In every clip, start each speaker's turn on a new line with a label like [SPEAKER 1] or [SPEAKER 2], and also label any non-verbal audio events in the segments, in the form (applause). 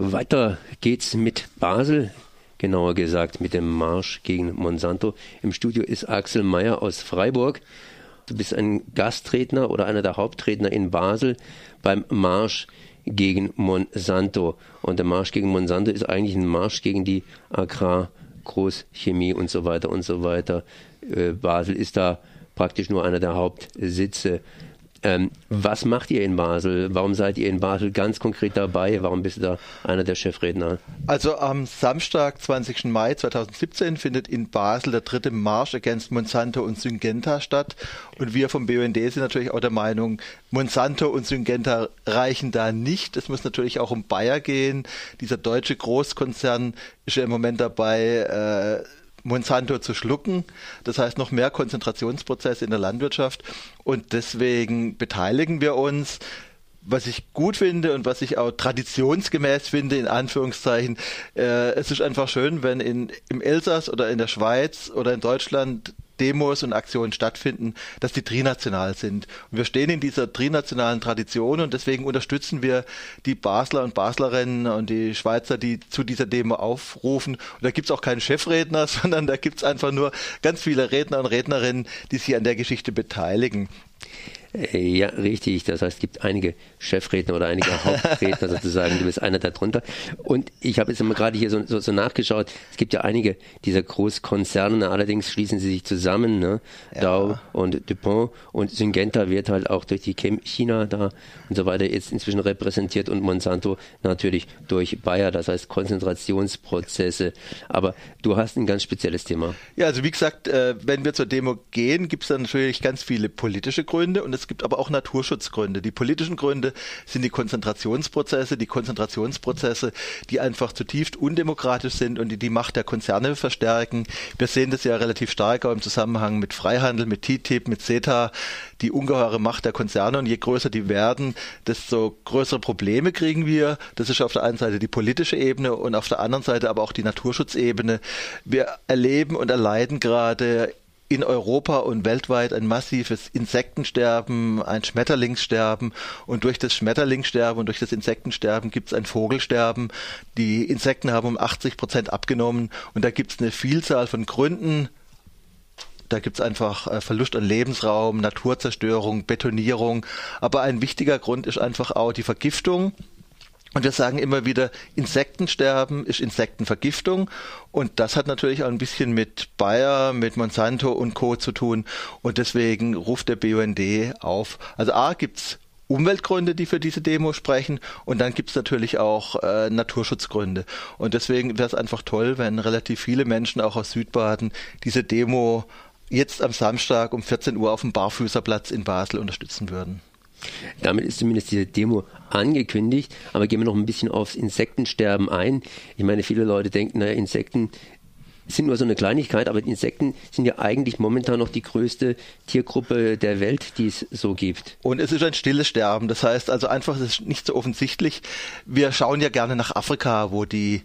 [SPEAKER 1] Weiter geht's mit Basel, genauer gesagt mit dem Marsch gegen Monsanto. Im Studio ist Axel Meyer aus Freiburg. Du bist ein Gastredner oder einer der Hauptredner in Basel beim Marsch gegen Monsanto. Und der Marsch gegen Monsanto ist eigentlich ein Marsch gegen die Agrar, Großchemie und so weiter und so weiter. Äh, Basel ist da praktisch nur einer der Hauptsitze. Ähm, was macht ihr in Basel? Warum seid ihr in Basel ganz konkret dabei? Warum bist du da einer der Chefredner?
[SPEAKER 2] Also am Samstag, 20. Mai 2017, findet in Basel der dritte Marsch against Monsanto und Syngenta statt. Und wir vom BUND sind natürlich auch der Meinung, Monsanto und Syngenta reichen da nicht. Es muss natürlich auch um Bayer gehen. Dieser deutsche Großkonzern ist ja im Moment dabei, äh, Monsanto zu schlucken. Das heißt noch mehr Konzentrationsprozesse in der Landwirtschaft. Und deswegen beteiligen wir uns was ich gut finde und was ich auch traditionsgemäß finde, in Anführungszeichen, äh, es ist einfach schön, wenn in, im Elsass oder in der Schweiz oder in Deutschland Demos und Aktionen stattfinden, dass die trinational sind. Und wir stehen in dieser trinationalen Tradition und deswegen unterstützen wir die Basler und Baslerinnen und die Schweizer, die zu dieser Demo aufrufen. Und da gibt's auch keinen Chefredner, (laughs) sondern da gibt's einfach nur ganz viele Redner und Rednerinnen, die sich an der Geschichte beteiligen.
[SPEAKER 1] Äh, ja, richtig. Das heißt, es gibt einige Chefredner oder einige (laughs) Hauptredner sozusagen. Du bist einer darunter. Und ich habe jetzt immer gerade hier so, so, so, nachgeschaut. Es gibt ja einige dieser Großkonzerne. Allerdings schließen sie sich zusammen. Ne? Ja. Dow und DuPont und Syngenta wird halt auch durch die Chem China da und so weiter jetzt inzwischen repräsentiert und Monsanto natürlich durch Bayer. Das heißt Konzentrationsprozesse. Aber du hast ein ganz spezielles Thema.
[SPEAKER 2] Ja, also wie gesagt, äh, wenn wir zur Demo gehen, gibt es dann natürlich ganz viele politische Gründe und es gibt aber auch Naturschutzgründe. Die politischen Gründe sind die Konzentrationsprozesse, die Konzentrationsprozesse, die einfach zutiefst undemokratisch sind und die die Macht der Konzerne verstärken. Wir sehen das ja relativ stark auch im Zusammenhang mit Freihandel, mit TTIP, mit CETA, die ungeheure Macht der Konzerne und je größer die werden, desto größere Probleme kriegen wir. Das ist auf der einen Seite die politische Ebene und auf der anderen Seite aber auch die Naturschutzebene. Wir erleben und erleiden gerade in Europa und weltweit ein massives Insektensterben, ein Schmetterlingssterben und durch das Schmetterlingssterben und durch das Insektensterben gibt es ein Vogelsterben. Die Insekten haben um 80 Prozent abgenommen und da gibt es eine Vielzahl von Gründen. Da gibt es einfach äh, Verlust an Lebensraum, Naturzerstörung, Betonierung. Aber ein wichtiger Grund ist einfach auch die Vergiftung und wir sagen immer wieder, Insektensterben ist Insektenvergiftung. Und das hat natürlich auch ein bisschen mit Bayer, mit Monsanto und Co. zu tun. Und deswegen ruft der BUND auf. Also A gibt's Umweltgründe, die für diese Demo sprechen. Und dann gibt's natürlich auch äh, Naturschutzgründe. Und deswegen wäre es einfach toll, wenn relativ viele Menschen auch aus Südbaden diese Demo jetzt am Samstag um 14 Uhr auf dem Barfüßerplatz in Basel unterstützen würden.
[SPEAKER 1] Damit ist zumindest diese Demo angekündigt, aber gehen wir noch ein bisschen aufs Insektensterben ein. Ich meine, viele Leute denken, naja, Insekten sind nur so eine Kleinigkeit, aber Insekten sind ja eigentlich momentan noch die größte Tiergruppe der Welt, die es so gibt.
[SPEAKER 2] Und es ist ein stilles Sterben. Das heißt also einfach, es ist nicht so offensichtlich. Wir schauen ja gerne nach Afrika, wo die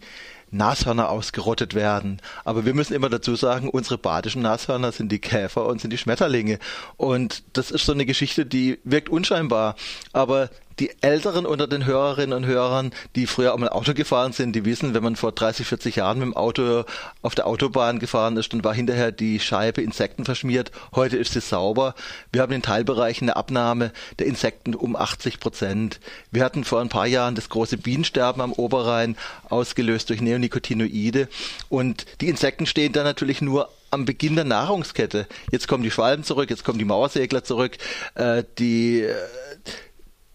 [SPEAKER 2] Nashörner ausgerottet werden. Aber wir müssen immer dazu sagen, unsere badischen Nashörner sind die Käfer und sind die Schmetterlinge. Und das ist so eine Geschichte, die wirkt unscheinbar. Aber die Älteren unter den Hörerinnen und Hörern, die früher auch mal Auto gefahren sind, die wissen, wenn man vor 30, 40 Jahren mit dem Auto auf der Autobahn gefahren ist, dann war hinterher die Scheibe Insekten verschmiert. Heute ist sie sauber. Wir haben in Teilbereichen eine Abnahme der Insekten um 80 Prozent. Wir hatten vor ein paar Jahren das große Bienensterben am Oberrhein, ausgelöst durch Neonicotinoide. Und die Insekten stehen da natürlich nur am Beginn der Nahrungskette. Jetzt kommen die Schwalben zurück, jetzt kommen die Mauersegler zurück, äh, die äh,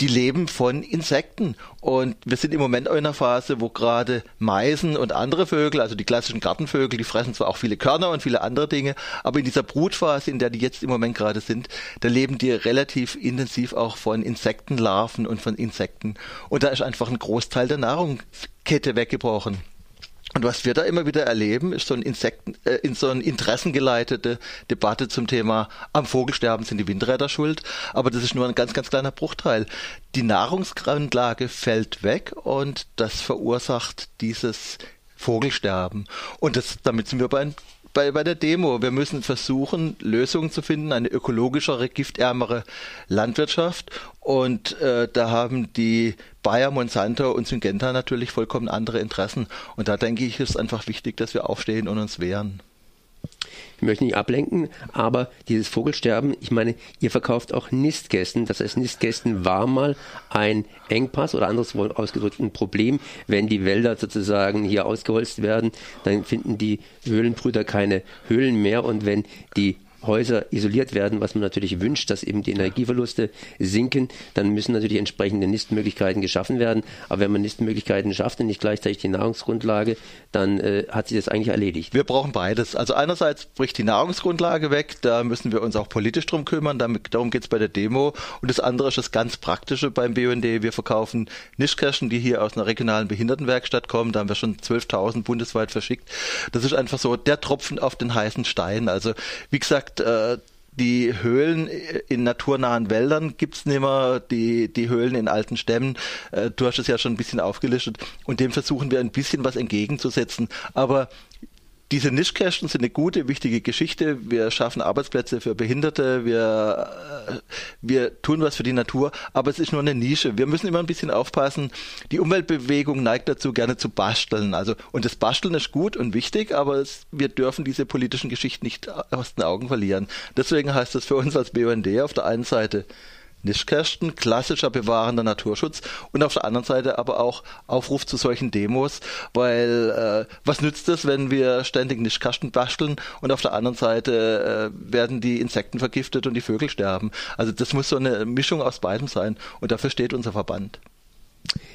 [SPEAKER 2] die leben von Insekten. Und wir sind im Moment in einer Phase, wo gerade Meisen und andere Vögel, also die klassischen Gartenvögel, die fressen zwar auch viele Körner und viele andere Dinge, aber in dieser Brutphase, in der die jetzt im Moment gerade sind, da leben die relativ intensiv auch von Insektenlarven und von Insekten. Und da ist einfach ein Großteil der Nahrungskette weggebrochen. Und was wir da immer wieder erleben, ist so ein Insekten, äh, in so eine interessengeleitete Debatte zum Thema am Vogelsterben sind die Windräder schuld. Aber das ist nur ein ganz, ganz kleiner Bruchteil. Die Nahrungsgrundlage fällt weg und das verursacht dieses Vogelsterben. Und das, damit sind wir bei bei, bei der Demo. Wir müssen versuchen, Lösungen zu finden, eine ökologischere, giftärmere Landwirtschaft. Und äh, da haben die Bayer, Monsanto und Syngenta natürlich vollkommen andere Interessen. Und da denke ich, ist es einfach wichtig, dass wir aufstehen und uns wehren.
[SPEAKER 1] Ich möchte nicht ablenken, aber dieses Vogelsterben, ich meine, ihr verkauft auch Nistkästen. Das heißt, Nistkästen war mal ein Engpass oder anderes ausgedrückt ein Problem. Wenn die Wälder sozusagen hier ausgeholzt werden, dann finden die Höhlenbrüder keine Höhlen mehr und wenn die Häuser isoliert werden, was man natürlich wünscht, dass eben die Energieverluste sinken, dann müssen natürlich entsprechende Nistmöglichkeiten geschaffen werden. Aber wenn man Nistmöglichkeiten schafft und nicht gleichzeitig die Nahrungsgrundlage, dann äh, hat sich das eigentlich erledigt.
[SPEAKER 2] Wir brauchen beides. Also einerseits bricht die Nahrungsgrundlage weg, da müssen wir uns auch politisch drum kümmern, damit, darum geht es bei der Demo. Und das andere ist das ganz Praktische beim BUND. Wir verkaufen Nischkirschen, die hier aus einer regionalen Behindertenwerkstatt kommen. Da haben wir schon 12.000 bundesweit verschickt. Das ist einfach so der Tropfen auf den heißen Stein. Also wie gesagt, gesagt, äh, die Höhlen in naturnahen Wäldern gibt es nicht mehr, die, die Höhlen in alten Stämmen. Äh, du hast es ja schon ein bisschen aufgelistet und dem versuchen wir ein bisschen was entgegenzusetzen. Aber diese Nischkästen sind eine gute, wichtige Geschichte. Wir schaffen Arbeitsplätze für Behinderte, wir, äh, wir tun was für die Natur, aber es ist nur eine Nische. Wir müssen immer ein bisschen aufpassen. Die Umweltbewegung neigt dazu, gerne zu basteln. Also, und das Basteln ist gut und wichtig, aber es, wir dürfen diese politischen Geschichten nicht aus den Augen verlieren. Deswegen heißt es für uns als BUND auf der einen Seite, Nischkästen, klassischer bewahrender Naturschutz und auf der anderen Seite aber auch Aufruf zu solchen Demos, weil äh, was nützt es, wenn wir ständig Nischkästen basteln und auf der anderen Seite äh, werden die Insekten vergiftet und die Vögel sterben. Also das muss so eine Mischung aus beidem sein und dafür steht unser Verband.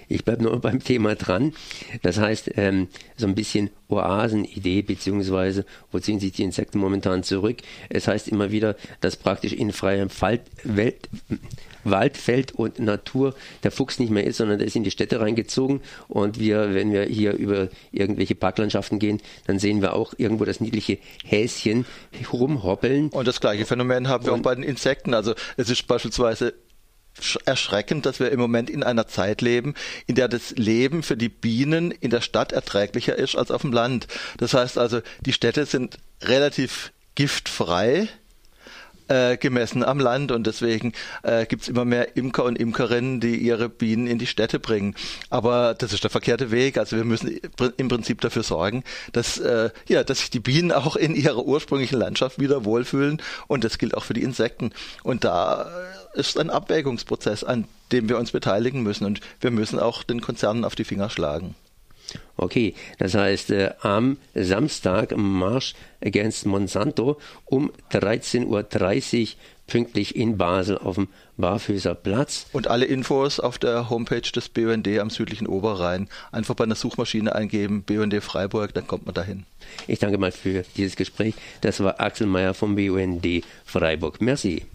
[SPEAKER 1] Ich bleibe nur beim Thema dran. Das heißt, ähm, so ein bisschen Oasenidee, beziehungsweise wo ziehen sich die Insekten momentan zurück? Es heißt immer wieder, dass praktisch in freiem Falt, Welt, Wald, Feld und Natur der Fuchs nicht mehr ist, sondern der ist in die Städte reingezogen. Und wir, wenn wir hier über irgendwelche Parklandschaften gehen, dann sehen wir auch irgendwo das niedliche Häschen rumhoppeln.
[SPEAKER 2] Und das gleiche Phänomen haben wir und auch bei den Insekten. Also es ist beispielsweise erschreckend, dass wir im Moment in einer Zeit leben, in der das Leben für die Bienen in der Stadt erträglicher ist als auf dem Land. Das heißt also, die Städte sind relativ giftfrei äh, gemessen am Land und deswegen äh, gibt es immer mehr Imker und Imkerinnen, die ihre Bienen in die Städte bringen. Aber das ist der verkehrte Weg. Also wir müssen im Prinzip dafür sorgen, dass, äh, ja, dass sich die Bienen (laughs) auch in ihrer ursprünglichen Landschaft wieder wohlfühlen und das gilt auch für die Insekten. Und da ist ein Abwägungsprozess, an dem wir uns beteiligen müssen und wir müssen auch den Konzernen auf die Finger schlagen.
[SPEAKER 1] Okay, das heißt äh, am Samstag Marsch against Monsanto um 13.30 Uhr pünktlich in Basel auf dem Barfüßer Platz.
[SPEAKER 2] Und alle Infos auf der Homepage des BUND am südlichen Oberrhein. Einfach bei einer Suchmaschine eingeben, BUND Freiburg, dann kommt man dahin.
[SPEAKER 1] Ich danke mal für dieses Gespräch. Das war Axel Mayer vom BUND Freiburg. Merci.